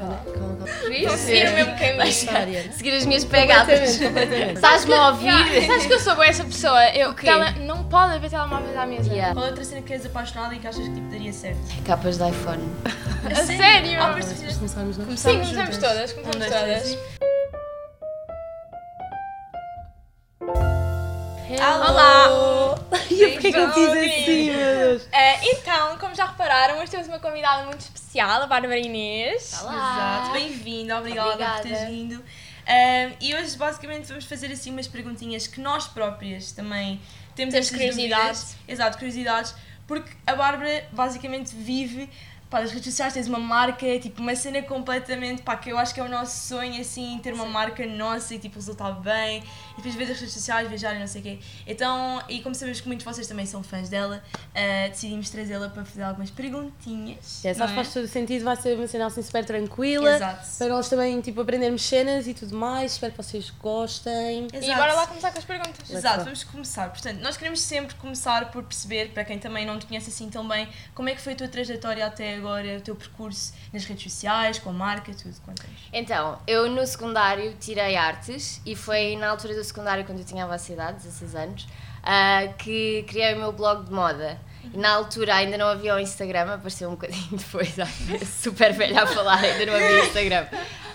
calma, calma. Seguir o mesmo caminho. Seguir as minhas pegadas. Estás-me a ouvir? Yeah, sabes que eu sou boa essa pessoa? Eu, quê? tele- não pode haver telemóveis à mesa. Yeah. Qual é outra cena que és apaixonada e que achas que tipo daria certo? Capas de iPhone. A sério? Ah, mas começámos nós. Sim, Começamos todas, começamos todas. Olá! E eu porquê que eu fiz assim, meu Deus? Eh, então, como já repararam, hoje temos uma convidada muito especial, a Bárbara Inês. Exato, bem-vinda, obrigada, Obrigada. por teres vindo. Ahm, e hoje basicamente vamos fazer assim umas perguntinhas que nós próprias também temos, Temos curiosidades. dúvidas. Exato, curiosidades, porque a Bárbara basicamente vive pá, nas redes sociais, tens uma marca, tipo uma cena completamente, pá, que eu acho que é o nosso sonho, assim, ter uma marca nossa e tipo resultar bem, e depois ver as redes sociais, viajar e não sei o quê. Então, e como sabemos que muitos de vocês também são fãs dela, ah, decidimos trazê-la para fazer algumas perguntinhas. É, que é? faz todo o sentido, vai ser uma cena assim super tranquila. Exato. Para nós também, tipo, aprendermos cenas e tudo mais. Espero que vocês gostem. E Exato. bora lá começar com as perguntas. Exato, go. vamos começar. Portanto, nós queremos sempre começar por perceber, para quem também não te conhece assim tão bem, como é que foi a tua trajetória até agora, o teu percurso nas redes sociais, com a marca, tudo, conta-nos. Então, eu no secundário tirei artes e foi na altura do secundário, quando eu tinha a vossa idade, 16 anos, ah, que criei o meu blog de moda. E na altura ainda não havia o Instagram, apareceu um bocadinho depois, super velha a falar, ainda não havia Instagram.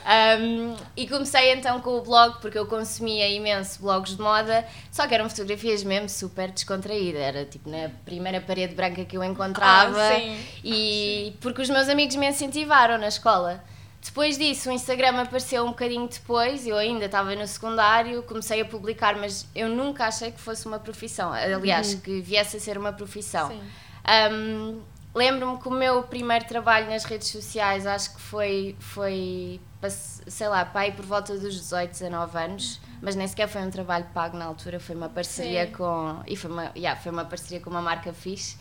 Um, e comecei então com o blog, porque eu consumia imenso blogs de moda, só que eram fotografias mesmo super descontraídas, era tipo na primeira parede branca que eu encontrava. Ah, sim. E porque os meus amigos me incentivaram na escola. Depois disso, o Instagram apareceu um bocadinho depois, eu ainda estava no secundário, comecei a publicar, mas eu nunca achei que fosse uma profissão. Aliás, que viesse a ser uma profissão. Sim. Um, Lembro-me que o meu primeiro trabalho nas redes sociais, acho que foi, foi sei lá, pai por volta dos 18, 19 anos, mas nem sequer foi um trabalho pago na altura, foi uma parceria Sim. com. E foi uma, yeah, foi uma parceria com uma marca fixe.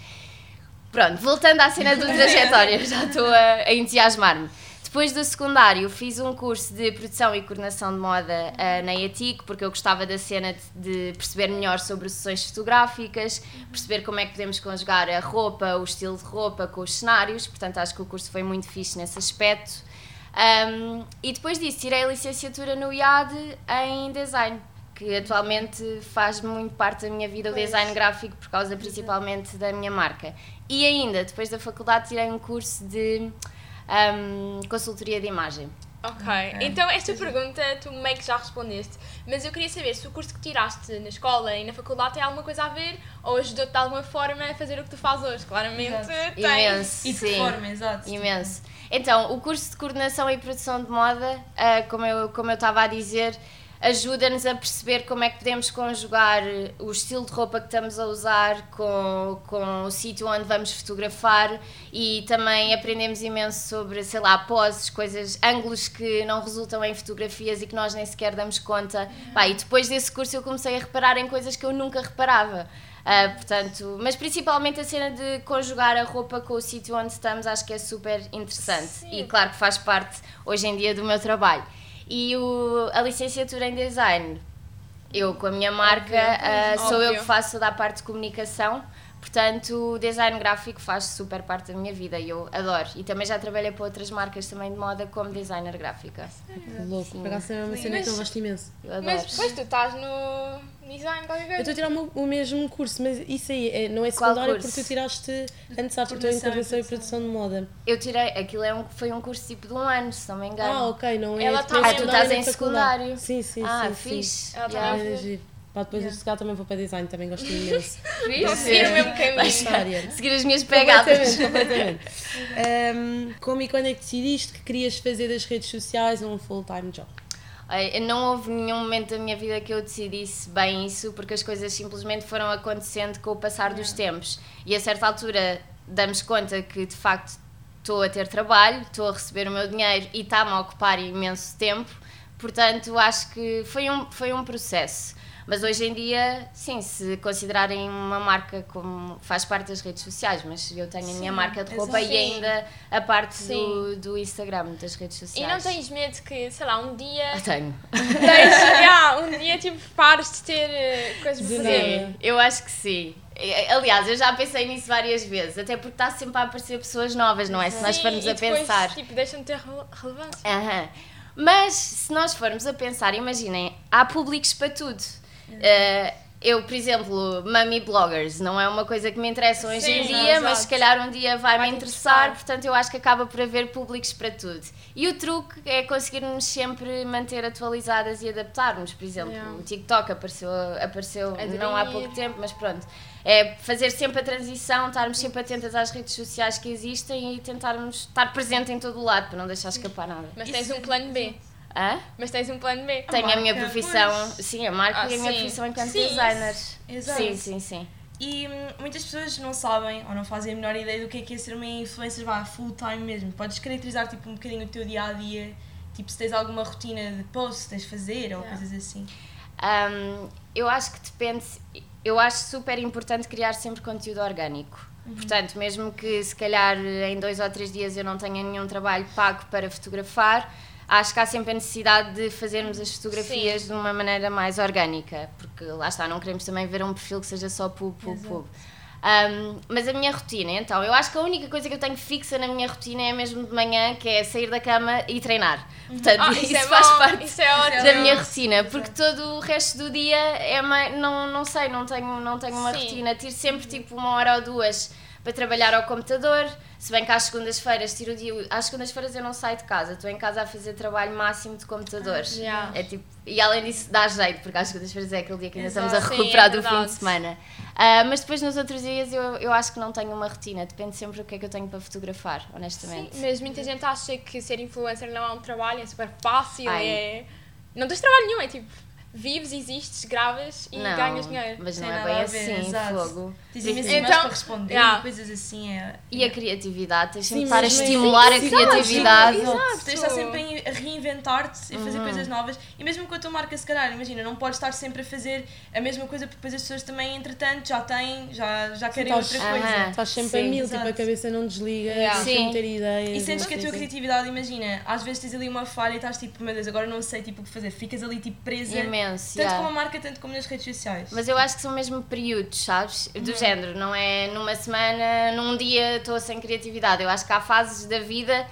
Pronto, voltando à cena do trajetório, já estou a, a entusiasmar-me. Depois do secundário, fiz um curso de produção e coordenação de moda ah, na ETIC, porque eu gostava da cena de, de perceber melhor sobre sessões fotográficas, perceber como é que podemos conjugar a roupa, o estilo de roupa com os cenários, portanto acho que o curso foi muito fixe nesse aspecto. Um, e depois disso, tirei a licenciatura no IAD em design, que atualmente faz muito parte da minha vida, o Pois. design gráfico, por causa principalmente da minha marca. E ainda, depois da faculdade, tirei um curso de um, consultoria de imagem. Ok, então esta pergunta tu meio que já respondeste, mas eu queria saber se o curso que tiraste na escola e na faculdade tem alguma coisa a ver ou ajudou-te de alguma forma a fazer o que tu fazes hoje. Claramente Exato. tem. Imenso. E de sim. forma, exato. Imenso. Então, o curso de coordenação e produção de moda, ah, como eu como eu estava a dizer, ajuda-nos a perceber como é que podemos conjugar o estilo de roupa que estamos a usar com, com o sítio onde vamos fotografar e também aprendemos imenso sobre, sei lá, poses, coisas, ângulos que não resultam em fotografias e que nós nem sequer damos conta. Pá, e depois desse curso eu comecei a reparar em coisas que eu nunca reparava. Ah, portanto, mas principalmente a cena de conjugar a roupa com o sítio onde estamos acho que é super interessante Sim. e claro que faz parte hoje em dia do meu trabalho. E o, a licenciatura em design, eu com a minha marca, ah, sou eu Óbvio. que faço toda a parte de comunicação, portanto o design gráfico faz super parte da minha vida e eu adoro. E também já trabalhei para outras marcas também de moda como designer gráfica. Louco, por acaso é uma cena que eu gosto imenso. Eu adoro. Mas depois tu estás no design, qualquer Eu coisa. estou a tirar o, meu- o mesmo curso, mas isso aí é- não é secundário porque tu tiraste antes estou em Coordenação e e produção de moda. Eu tirei, aquilo é um, foi um curso tipo de um ano, se não me engano. Ah, ok, não é. Ela tá- Ah, tu estás em secundário. Sim, sim, ah, sim. sim. fixe. Ela tá Yeah. É. Pá, depois de chegar também vou para design, também gosto imenso. A seguir o mesmo caminho. Seguir as minhas pegadas. Completamente, completamente. Ahm, como e quando é que decidiste que querias fazer das redes sociais um full-time job? Olha, Não houve nenhum momento da minha vida que eu decidisse bem isso, porque as coisas simplesmente foram acontecendo com o passar dos tempos. E a certa altura damos conta que de facto estou a ter trabalho, estou a receber o meu dinheiro e está-me a ocupar imenso tempo. Portanto, acho que foi um, foi um processo. Mas hoje em dia, sim, se considerarem uma marca como faz parte das redes sociais, mas eu tenho a minha marca de roupa e ainda a parte do, Sim. do Instagram, das redes E sociais. não tens medo que, sei lá, um dia. Ah, Tenho. tens, yeah, um dia tipo pares de ter eh, coisas De para fazer. Sim, eu acho que sim. É, Aliás, eu já pensei nisso várias vezes, até porque está sempre a aparecer pessoas novas, não é? Se nós Sim, formos e a depois, pensar. Tipo, deixam de ter rele- relevância. Aham. Mas se nós formos a pensar, imaginem, há públicos para tudo. Eh, eu, por exemplo, mummy bloggers, não é uma coisa que me interessa hoje em Sim, dia, mas se calhar um dia vai-me Vai-te interessar, interessar. portanto eu acho que acaba por haver públicos para tudo. E o truque é conseguirmos sempre manter atualizadas e adaptarmos. Por exemplo, Yeah. o TikTok apareceu, apareceu Aderir. não há pouco tempo, mas pronto. É fazer sempre a transição, estarmos sempre atentas às redes sociais que existem e tentarmos estar presente em todo o lado para não deixar escapar nada. Mas Isso tens é um plano B. Hã? Mas tens um plano B. Tenho a minha marca, profissão, pois. sim, a marca Ah, e a minha profissão enquanto Sim, designer. Exato. Sim, sim, sim. E hum, muitas pessoas não sabem ou não fazem a menor ideia do que é que é ser uma influencer vá, full time mesmo. Podes caracterizar tipo, um bocadinho o teu dia a dia, tipo se tens alguma rotina de posts que tens de fazer ou coisas assim. Um, eu acho que depende, eu acho super importante criar sempre conteúdo orgânico. Uhum. Portanto, mesmo que se calhar em dois ou três dias eu não tenha nenhum trabalho pago para fotografar, acho que há sempre a necessidade de fazermos as fotografias de uma maneira mais orgânica, porque lá está, não queremos também ver um perfil que seja só pub, pub, pub. Um, mas a minha rotina, então, eu acho que a única coisa que eu tenho fixa na minha rotina é mesmo de manhã, que é sair da cama e treinar. Portanto, Ah, isso, isso, é faz bom, parte Isso é da minha rotina, porque todo o resto do dia é não, não sei, não tenho, não tenho uma Sim. rotina. Tiro sempre tipo uma hora ou duas para trabalhar ao computador, se bem que às segundas-feiras tiro o dia. Às segundas-feiras eu não saio de casa, estou em casa a fazer trabalho máximo de computadores. Já. É tipo, e além disso dá jeito, porque às segundas-feiras é aquele dia que ainda estamos a Exato. Sim, recuperar é do fim de semana. Ah, mas depois nos outros dias eu, eu acho que não tenho uma rotina, depende sempre do que é que eu tenho para fotografar, Sim, honestamente. mas muita gente acha que ser influencer não é um trabalho, é super fácil, Ai. é... Não tens trabalho nenhum, é tipo, vives, existes, gravas e não, ganhas dinheiro. mas não Sem é nada bem a ver, assim, exato. fogo. Tens Então, para responder yeah. e coisas assim. É, E a criatividade, tens sempre Sim, estar a estimular a Sim, criatividade. Exato. Tens de estar sempre a reinventar-te e Uhum. fazer coisas novas. E mesmo com a tua marca, se calhar, imagina, não podes estar sempre a fazer a mesma coisa porque depois as pessoas também, entretanto, já têm, já, já querem estás- outra coisa. Estás sempre Sim, a mil, tipo, exato. a cabeça não desliga, Yeah. tens Sim. ter ideias. E sentes que a tua criatividade, imagina, às vezes tens ali uma falha e estás tipo, meu Deus, agora não sei tipo, o que fazer. Ficas ali tipo presa, Imenso, tanto yeah. com a marca, tanto como nas redes sociais. Mas eu acho que são mesmo períodos, sabes? Do Uhum. género, não é numa semana, num dia estou sem criatividade. Eu acho que há fases da vida,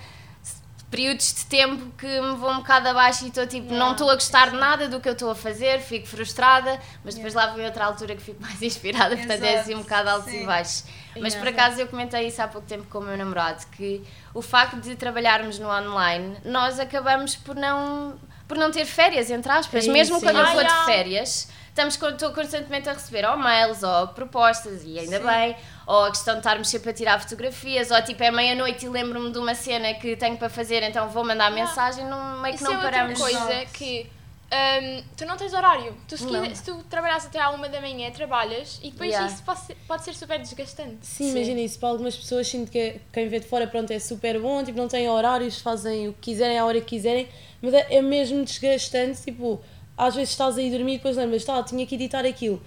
períodos de tempo que me vão um bocado abaixo e estou tipo, não estou a gostar de nada do que eu estou a fazer, fico frustrada, mas depois lá vem outra altura que fico mais inspirada, portanto é assim um bocado altos sim. e baixos. Mas por Yeah. acaso eu comentei isso há pouco tempo com o meu namorado, que o facto de trabalharmos no online, nós acabamos por não, por não ter férias, entre aspas, É mesmo isso, quando é eu vou de Ah, yeah. férias, estamos, estou constantemente a receber ou mails ou propostas, e ainda Sim. bem, ou a questão de estarmos sempre a tirar fotografias, ou tipo é meia-noite e lembro-me de uma cena que tenho para fazer, então vou mandar mensagem, não, meio que Isso não é outra paramos. coisa Exato. que hum, tu não tens horário. Tu, se, quiser- se tu trabalhas até à uma da manhã, trabalhas e depois Yeah. isso pode ser, pode ser super desgastante. Sim, Sim. imagina isso. Para algumas pessoas, sinto que quem vê de fora pronto, é super bom, tipo, não têm horários, fazem o que quiserem, à hora que quiserem, mas é, é mesmo desgastante. Tipo, às vezes estás aí a dormir e depois lembras, tá, tinha que editar aquilo.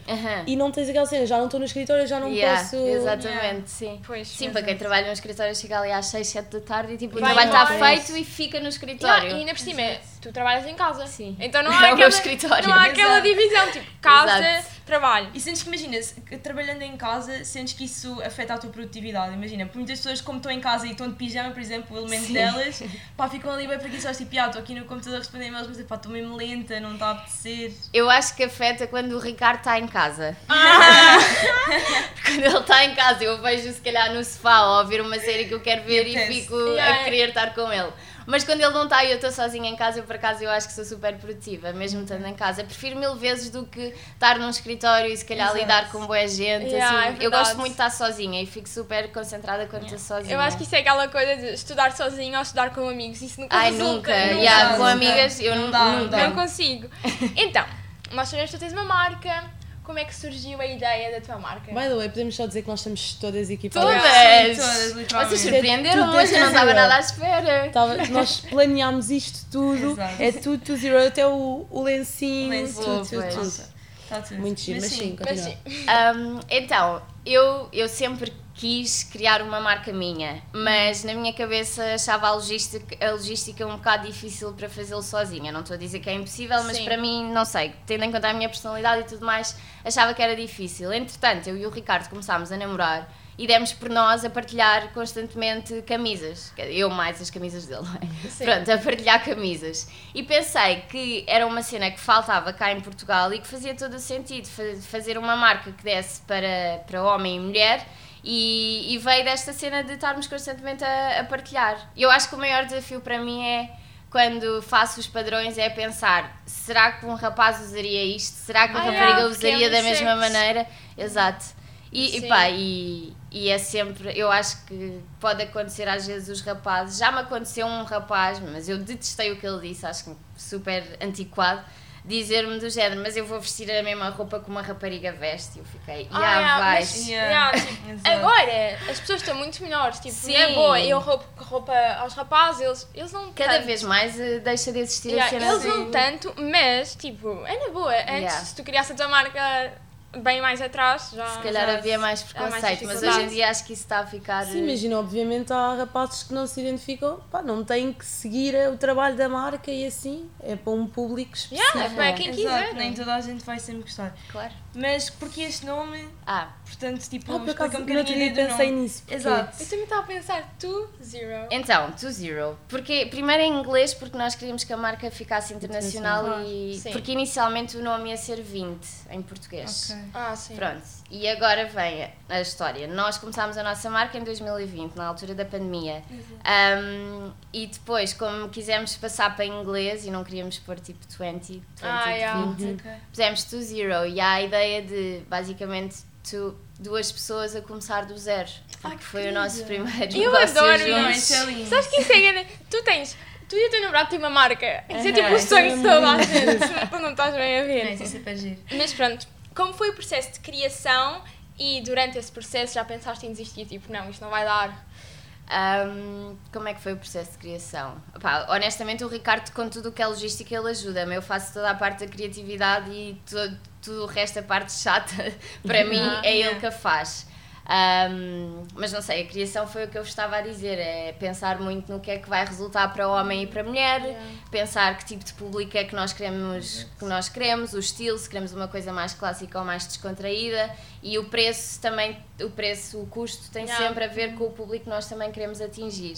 E não tens aquela cena, já não estou no escritório, já não Yeah, posso. Exatamente, Yeah. sim. Pois, sim, para quem trabalha no escritório chega ali às 6, 7 da tarde e tipo, o Vai trabalho está feito e fica no Yeah, escritório. e ainda por cima, tu trabalhas em casa. Sim. Então não É há o meu aquela, escritório. Não há aquela divisão, tipo, casa, Exato. trabalho. E sentes que, imagina, trabalhando em casa, sentes que isso afeta a tua produtividade. Imagina, por muitas pessoas, como estão em casa e estão de pijama, por exemplo, o elemento Sim. delas, pá, ficam ali bem preguiçosas, tipo, ah, estou aqui no computador a responder e-mails, mas pá, estou mesmo lenta, não está a apetecer. Eu acho que afeta quando o Ricardo está em casa. Ah! quando ele está em casa, eu vejo se calhar no sofá ou a ver uma série que eu quero ver e Apetece. fico Yeah. a querer estar com ele. Mas quando ele não está e eu estou sozinha em casa, eu por acaso eu acho que sou super produtiva, mesmo estando em casa. Prefiro mil vezes do que estar num escritório e se calhar Exato. lidar com boa gente. Yeah, assim. é eu gosto muito de estar sozinha e fico super concentrada quando estou sozinha. Eu acho que isso é aquela coisa de estudar sozinho ou estudar com amigos. Isso nunca Ai, resulta. nunca. nunca. Yeah, com amigas, eu Não dá, não nunca. dá. Não consigo. Então, nós sabemos que tu tens uma marca. Como é que surgiu a ideia da tua marca? By the way, podemos só dizer que nós estamos todas equipadas. Todas! Sim, todas, literalmente. Vocês Tudo surpreenderam hoje, eu não estava nada à espera. Tava- nós planeámos isto tudo, Exato. é tudo to zero, até o, o lencinho, Lenço, tudo, tudo, pois. tudo. Está Tá tudo. Muito giro, mas sim, Mas continua. sim. Um, então, eu, eu sempre quis criar uma marca minha, mas na minha cabeça achava a logística, a logística um bocado difícil para fazê-lo sozinha. Não estou a dizer que é impossível, mas Sim. para mim, não sei, tendo em conta a minha personalidade e tudo mais, achava que era difícil. Entretanto, eu e o Ricardo começámos a namorar e demos por nós a partilhar constantemente camisas. Eu mais as camisas dele, não é? Sim. Pronto, a partilhar camisas. E pensei que era uma cena que faltava cá em Portugal e que fazia todo o sentido fa- fazer uma marca que desse para, para homem e mulher. E, e veio desta cena de estarmos constantemente a, a partilhar. Eu acho que o maior desafio para mim é quando faço os padrões é pensar será que um rapaz usaria isto? Será que uma Ah, rapariga yeah, porque é usaria da mesma maneira? Exato. E, e pá, e, e é sempre, eu acho que pode acontecer às vezes os rapazes, já me aconteceu um rapaz, mas eu detestei o que ele disse, acho que super antiquado, dizer-me do género, mas eu vou vestir a mesma roupa que uma rapariga veste. E eu fiquei, Ah, já yeah, vais. mas- Yeah. yeah, tipo, Exato. agora as pessoas estão muito melhores, tipo, Sim. não é boa, eu roubo roupa aos rapazes, eles, eles não Cada tanto. vez mais eh, deixa de existir Yeah, a cena eles de- não tanto, mas tipo, é na boa. Antes, Yeah. se tu criasse a tua marca bem mais atrás, já. Se calhar já- havia mais há mais preconceito, mas hoje em dia acho que isso está a ficar. Sim, imagina, obviamente há rapazes que não se identificam, pá, não têm que seguir o trabalho da marca e assim, é para um público específico. Yeah, é para quem Exato, quiser. nem toda a gente vai sempre gostar. Claro. Mas porque este nome, Ah, portanto, tipo, Ah, por acaso, um do pensei nome. nisso. porque- Exato. Eu também estava a pensar, tu, zero. Então, to zero. Porque, primeiro em inglês, porque nós queríamos que a marca ficasse internacional Internacional. e. Sim. Porque inicialmente o nome ia ser 20 em português. Ok. Ah, sim. Pronto, e agora vem a história. Nós começámos a nossa marca em 2020, na altura da pandemia. Um, e depois, como quisemos passar para inglês e não queríamos pôr tipo 20, 20, Ah, yeah. 20, Ok. pusemos to zero. E há a ideia de, basicamente, to, duas pessoas a começar do zero. Porque foi o nosso primeiro Eu adoro juntos. Isso é. Sabes que isso é? Tu tens. Tu e o teu namorado têm uma marca. Isso é tipo o sonho de toda a gente. Tu não estás bem a Não, ver. isso é super giro. Mas pronto, como foi o processo de criação e durante esse processo já pensaste em desistir? Tipo, não, isto não vai dar. Um, como é que foi o processo de criação? Pá, honestamente, o Ricardo, com tudo o que é logística, ele ajuda-me. Eu faço toda a parte da criatividade e to- tudo o resto, a parte chata, para mim, Ah, é ele que a faz. Um, mas não sei, a criação foi o que eu vos estava a dizer: é pensar muito no que é que vai resultar para homem e para mulher, pensar que tipo de público é que nós queremos, que nós queremos, o estilo, se queremos uma coisa mais clássica ou mais descontraída e o preço também, o preço, o custo tem Yeah. sempre a ver com o público que nós também queremos atingir.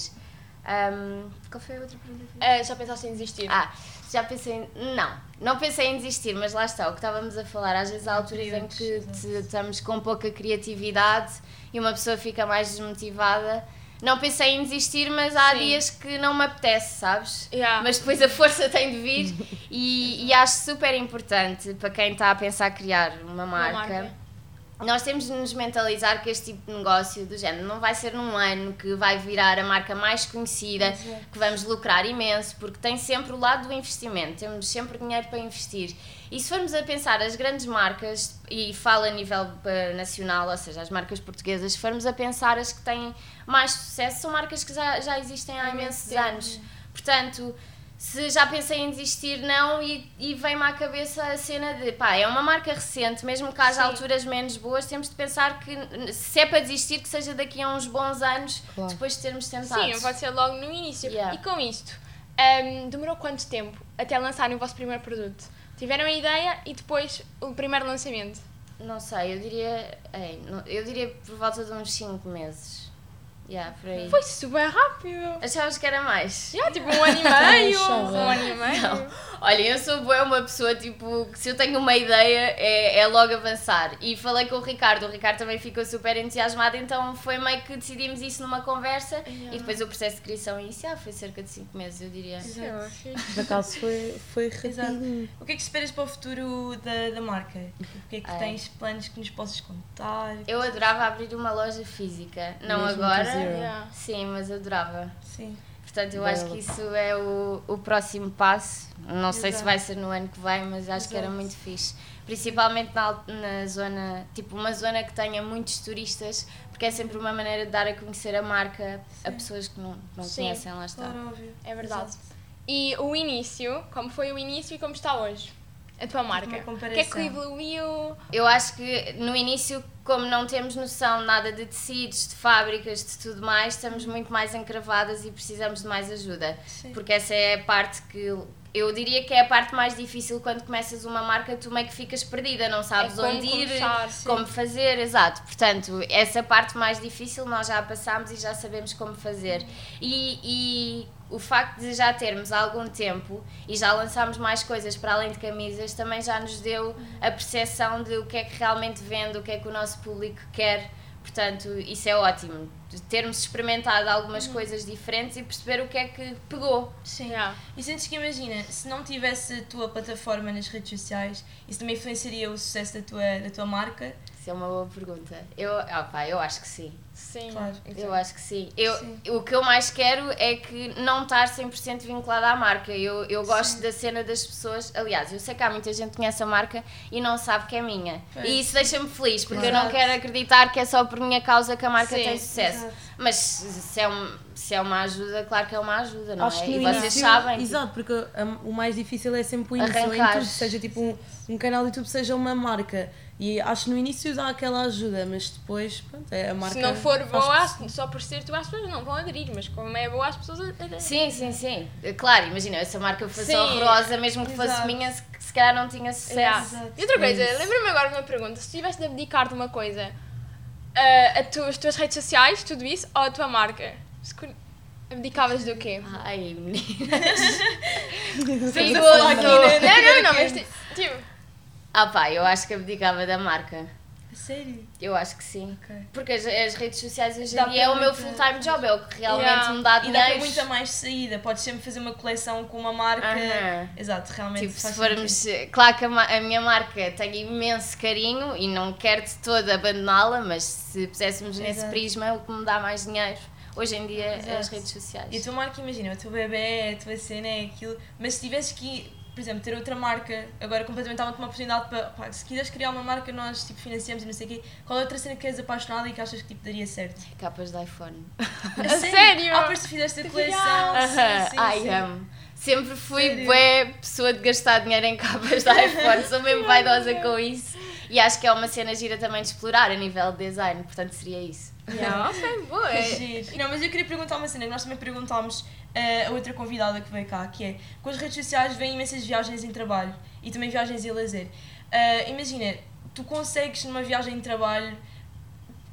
Um, qual foi a outra pergunta? Ah, já pensaste em desistir? Ah, já pensei em... Não, não pensei em desistir, mas lá está, o que estávamos a falar, às vezes há alturas em que te- estamos com pouca criatividade e uma pessoa fica mais desmotivada. Não pensei em desistir, mas há Sim. dias que não me apetece, sabes? Yeah. Mas depois a força tem de vir e, e acho super importante para quem está a pensar criar uma marca. marca. Nós temos de nos mentalizar que este tipo de negócio do género não vai ser num ano que vai virar a marca mais conhecida, que vamos lucrar imenso, porque tem sempre o lado do investimento, temos sempre dinheiro para investir. E se formos a pensar as grandes marcas, e falo a nível eh, nacional, ou seja, as marcas portuguesas, se formos a pensar as que têm mais sucesso, são marcas que já, já existem há imensos anos. Portanto, se já pensei em desistir, não, e, e vem-me à cabeça a cena de pá, é uma marca recente, mesmo que haja Sim. alturas menos boas, temos de pensar que se é para desistir, que seja daqui a uns bons anos, Claro. depois de termos tentado. Sim, pode ser logo no início. Yeah. E com isto, ahm, demorou quanto tempo até lançarem o vosso primeiro produto? Tiveram a ideia e depois o primeiro lançamento? Não sei, eu diria, ei, eu diria por volta de uns 5 meses. Yeah, por aí. Foi super rápido. Achavas que era mais? Já, tipo um ano e meio. Um ano e meio. Não. Olha, eu sou boa uma pessoa, tipo, que se eu tenho uma ideia é, é logo avançar. E falei com o Ricardo, o Ricardo também ficou super entusiasmado, então foi meio que decidimos isso numa conversa e depois o processo de criação inicial foi cerca de 5 meses, eu diria. Eu achei- Por acaso foi, foi Exato. rapidinho. O que é que esperas para o futuro da, da marca? O que é que Ai. tens planos que nos possas contar? Eu adorava abrir uma loja física, não Mesmo agora. Yeah. sim, mas adorava. Sim. Portanto, eu Bela. acho que isso é o, o próximo passo. Não sei se Exato. vai ser no ano que vem, mas acho que era Exato. muito fixe. Principalmente na, na zona, tipo uma zona que tenha muitos turistas, porque é sempre uma maneira de dar a conhecer a marca a pessoas que não, não Sim, conhecem, lá está. Claro, óbvio. É verdade. Exato. E o início, como foi o início e como está hoje? A tua marca? O que é que evoluiu? Eu acho que no início, como não temos noção nada de tecidos, de fábricas, de tudo mais, estamos muito mais encravadas e precisamos de mais ajuda. Sim. Porque essa é a parte que eu diria que é a parte mais difícil quando começas uma marca, tu meio que ficas perdida, não sabes É onde ir, começar, como fazer, exato. Portanto, essa parte mais difícil nós já passámos e já sabemos como fazer. E, e o facto de já termos algum tempo e já lançámos mais coisas para além de camisas também já nos deu a percepção de o que é que realmente vende, o que é que o nosso público quer. Portanto, isso é ótimo. De termos experimentado algumas coisas diferentes e perceber o que é que pegou. Sim. Yeah. E sentes que imagina, se não tivesse a tua plataforma nas redes sociais, isso também influenciaria o sucesso da tua, da tua marca? Isso é uma boa pergunta. Eu, opa, eu acho que sim. Sim. Claro. Eu acho que sim. Eu, Sim. O que eu mais quero é que não estar 100% vinculada à marca. Eu, eu gosto da cena das pessoas. Aliás, eu sei que há muita gente que conhece a marca e não sabe que é minha. Pois. E isso deixa-me feliz, porque eu não quero acreditar que é só por minha causa que a marca Sim, tem sucesso. Exato. Mas se é, um, se é uma ajuda, claro que é uma ajuda, não Acho é? que E no vocês início- sabem. tipo, Exato, porque o mais difícil é sempre o início, ou em tudo, seja tipo um, um canal de YouTube, seja uma marca. E acho que no início dá aquela ajuda, mas depois, pronto, é a marca. Se não for boa, si. só por ser tu, as pessoas não vão aderir, mas como é boa, as pessoas aderem. Sim, sim, sim. Claro, imagina, se a marca fosse Sim. horrorosa, mesmo que fosse Exato. minha, se, se calhar não tinha sucesso. Exato. E outra coisa, É lembra-me agora de uma pergunta: se tivesse de abdicar de uma coisa, ah, a tu, as tuas redes sociais, tudo isso, ou a tua marca? Abdicavas do quê? Ai, menina. Estamos a falar aqui, né? Não, não, não, mas ti- tipo. Ah pá, eu acho que abdicava da marca. Sério? Eu acho que sim. Ok. Porque as, as redes sociais hoje em dia é o meu full-time job, é o que realmente Yeah. me dá E dá para dinheiro. muita mais saída. Podes sempre fazer uma coleção com uma marca. Aham. Exato, realmente. Tipo, se formos. sentido. Claro que a, a minha marca tem imenso carinho e não quero de todo abandoná-la, mas se puséssemos nesse Exato. prisma, é o que me dá mais dinheiro hoje em dia é as Exato. redes sociais. E a tua marca, imagina, o teu bebê, a tua cena é aquilo. Mas se tivesses que, por exemplo, ter outra marca, agora completamente dava-te uma oportunidade para. Pá, se quiseres criar uma marca, nós tipo, financiamos e não sei o quê. Qual é a outra cena que és apaixonada e que achas que tipo, daria certo? Capas de iPhone. A sério? Ah, depois tu fizeste a coleção. Sim, Ai, sim. amo. Sempre fui Sério? bué pessoa de gastar dinheiro em capas de iPhone, sou mesmo vaidosa com isso. E acho que é uma cena gira também de explorar a nível de design, portanto seria isso. Yeah, ok, boa. Não, mas eu queria perguntar uma cena que nós também perguntámos a outra convidada que veio cá, que é com as redes sociais vêm imensas viagens em trabalho e também viagens em lazer. Eh, imagina, tu consegues numa viagem de trabalho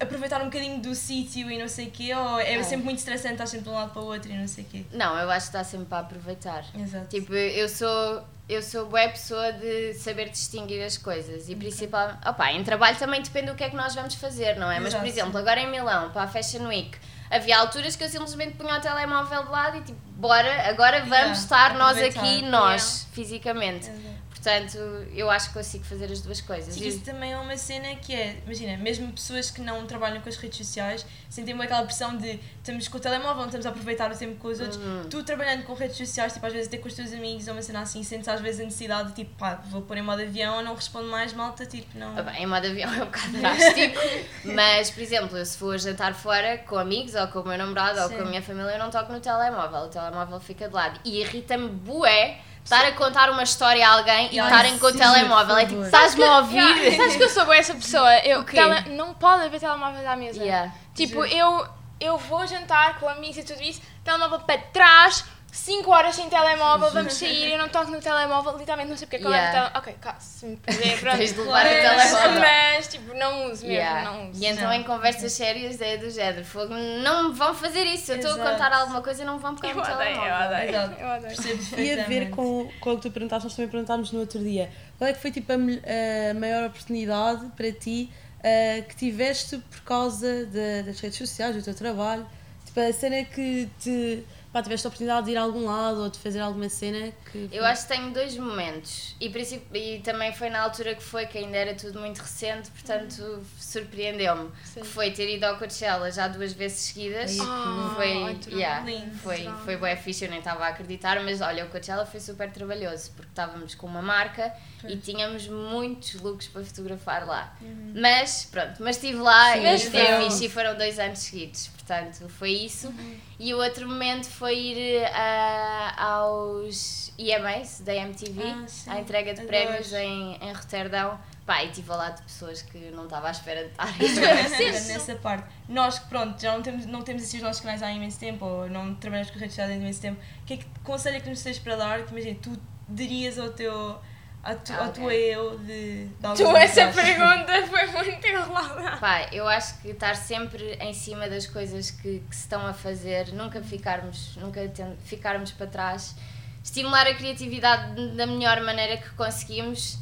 aproveitar um bocadinho do sítio e não sei o quê, ou é É. sempre muito estressante, estás sempre de um lado para o outro e não sei o quê? Não, eu acho que está sempre para aproveitar. Exato. Tipo, eu sou eu sou boa pessoa de saber distinguir as coisas e principalmente, opa, em trabalho também depende do que é que nós vamos fazer, não é? Mas por Exato. exemplo, agora em Milão, para a Fashion Week, havia alturas que eu simplesmente punha o telemóvel de lado e tipo, bora, agora vamos Yeah, estar nós aqui, nós, fisicamente. Exato. Portanto, eu acho que consigo fazer as duas coisas. Sim, isso também é uma cena que é, imagina, mesmo pessoas que não trabalham com as redes sociais sentem aquela pressão de estamos com o telemóvel, não estamos a aproveitar o tempo com os outros. Uhum. Tu trabalhando com redes sociais, tipo, às vezes até com os teus amigos ou uma cena assim, sentes às vezes a necessidade de tipo, pá, vou pôr em modo avião, não respondo mais, malta, tipo, não. Ah, bem, em modo avião é um bocado drástico, mas, por exemplo, eu se for jantar fora com amigos ou com o meu namorado ou Sim. com a minha família, eu não toco no telemóvel, o telemóvel fica de lado. E irrita-me bué estar a contar uma história a alguém e estarem com o telemóvel. É tipo, estás-me a ouvir? Yeah, sabes que eu sou boa essa pessoa? Eu, O quê? tele- não pode haver telemóveis à mesa. Yeah. Tipo, eu, eu vou jantar com amigos e tudo isso, telemóvel para trás, 5 horas sem telemóvel, vamos sair, eu não toco no telemóvel, literalmente não sei porque é que eu levo o Yeah. telemóvel. Ok, cá, se me puder, pronto. Tens de levar o mas, telemóvel. mas, tipo, não uso mesmo, Yeah. não uso. E então Não. em conversas sérias é do género, fogo, não me vão fazer isso, eu estou a Exato. contar alguma coisa e não vão pegar Eu no odeio, eu telemóvel. odeio, Exato. eu odeio. Percebo E a ver com, com o que tu perguntaste, nós também perguntámos no outro dia. Qual é que foi tipo, a, a maior oportunidade para ti eh, que tiveste por causa de- das redes sociais, do teu trabalho? Tipo, a cena que te, pá, tiveste a oportunidade de ir a algum lado ou de fazer alguma cena que. Eu acho que tenho dois momentos e, e também foi na altura que foi, que ainda era tudo muito recente, portanto surpreendeu-me. Sim. Que foi ter ido ao Coachella já duas vezes seguidas. Ah, foi, tudo yeah, lindo, foi, foi bué fixe, eu nem estava a acreditar, mas olha, o Coachella foi super trabalhoso, porque estávamos com uma marca e tínhamos muitos looks para fotografar lá. Mas, pronto, mas estive lá Sim, e fixe e foram dois anos seguidos, portanto foi isso. Uhum. E o outro momento foi ir ah, aos EMAs da MTV, Ah, à entrega de Adoro. prémios em, em Roterdão. Pá, e estive ao lado de pessoas que não estava à espera de estar. nessa, nessa parte. Nós que pronto, já não temos, não temos esses nossos canais há imenso tempo, ou não trabalhamos com redes sociais há imenso tempo, o que é que conselho é que nos tens para dar? Que imagina, tu dirias ao teu. À, tu, ao Ok. tua eu de, de Tu, essa pergunta foi muito enrolada. Pá, eu acho que estar sempre em cima das coisas que, que se estão a fazer, nunca ficarmos, nunca ten- ficarmos para trás, estimular a criatividade da melhor maneira que conseguimos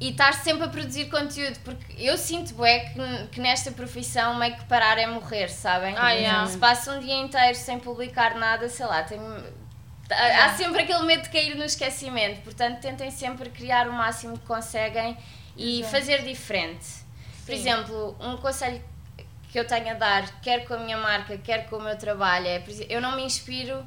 e estar sempre a produzir conteúdo, porque eu sinto bué que, que nesta profissão meio que parar é morrer, sabem? Ah, yeah. Se passa um dia inteiro sem publicar nada, sei lá, tenho, há sempre aquele medo de cair no esquecimento, portanto tentem sempre criar o máximo que conseguem e Exato. fazer diferente. Por Sim. exemplo, um conselho que eu tenho a dar, quer com a minha marca, quer com o meu trabalho, é, por eu não me inspiro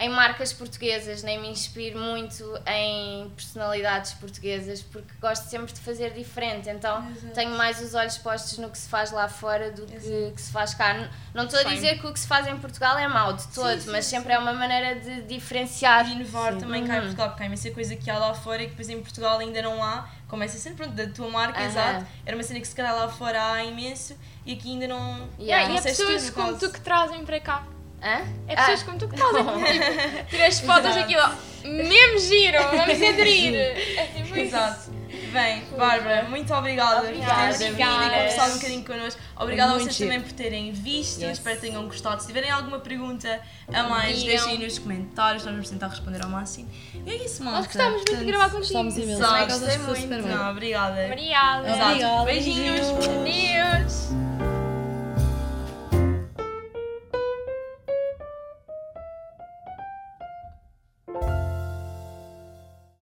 em marcas portuguesas, nem me inspiro muito em personalidades portuguesas, porque gosto sempre de fazer diferente. Então Exato. tenho mais os olhos postos no que se faz lá fora do que, que se faz cá. Não estou a Sim. dizer que o que se faz em Portugal é mau de todo, sim, mas sim. sempre é uma maneira de diferenciar. de inovar também cá em Uhum. Portugal, porque há imensa coisa que há lá fora e que depois em Portugal ainda não há, como essa cena pronto, da tua marca, exato. Era uma cena que se calhar lá fora há imenso e aqui ainda não. Yeah. Yeah, e é Não se tu, pessoas como tu que trazem para cá. Hã? É Ah, pessoas como tu que trazem. tipo, tiras fotos daquilo, ó, mesmo giro, vamos aderir. É tipo isso. Exato. Bem, Bárbara, muito obrigada, Obrigada, por teres vindo e conversado um bocadinho connosco. Obrigada a vocês giro. também por terem visto. Yes. Espero que tenham gostado. Se tiverem alguma pergunta a mais, Digam. deixem nos comentários. Nós vamos tentar responder ao máximo. E é isso, malta. Nós gostávamos muito de gravar contigo. Gostámos imenso. Gostei muito. Não, obrigada. Obrigada. Exato. Obrigada, Beijinhos. beijinhos. Adeus.